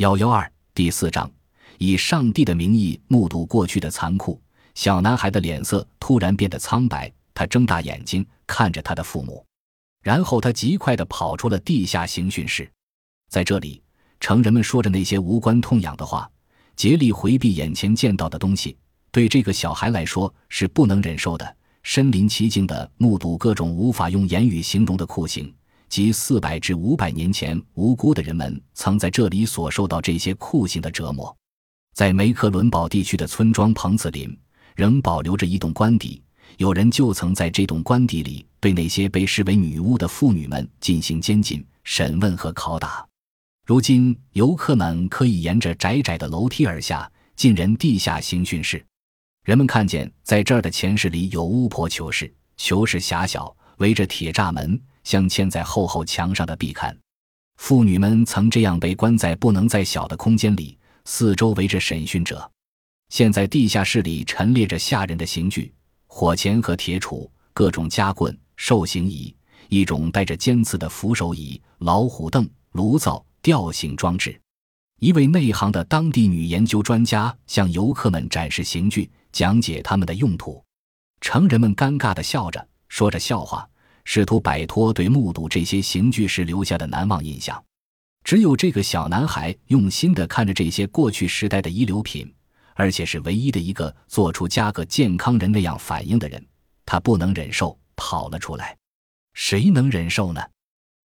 幺幺二第四章，以上帝的名义目睹过去的残酷。小男孩的脸色突然变得苍白，他睁大眼睛看着他的父母，然后他极快地跑出了地下刑讯室。在这里，成人们说着那些无关痛痒的话，竭力回避眼前见到的东西。对这个小孩来说是不能忍受的，身临其境地目睹各种无法用言语形容的酷刑。即四百至五百年前，无辜的人们曾在这里所受到这些酷刑的折磨。在梅克伦堡地区的村庄彭子林，仍保留着一栋官邸，有人就曾在这栋官邸里对那些被视为女巫的妇女们进行监禁、审问和拷打。如今，游客们可以沿着窄窄的楼梯而下，进人地下刑讯室。人们看见，在这儿的前室里有巫婆囚室，囚室狭小，围着铁栅门。镶嵌在厚厚墙上的壁龛，妇女们曾这样被关在不能再小的空间里，四周围着审讯者。现在地下室里陈列着吓人的刑具：火钳和铁杵、各种夹棍、受刑椅、一种带着尖刺的扶手椅、老虎凳、炉灶、吊刑装置。一位内行的当地女研究专家向游客们展示刑具，讲解他们的用途。成人们尴尬地笑着，说着笑话。试图摆脱对目睹这些刑具时留下的难忘印象，只有这个小男孩用心地看着这些过去时代的遗留品，而且是唯一的一个做出加个健康人那样反应的人。他不能忍受，跑了出来。谁能忍受呢？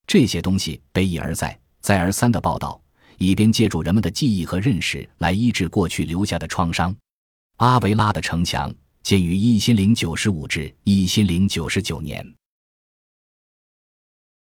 这些东西被一而再、再而三的报道，以便借助人们的记忆和认识来医治过去留下的创伤。阿维拉的城墙建于一千零九十五至一千零九十九年。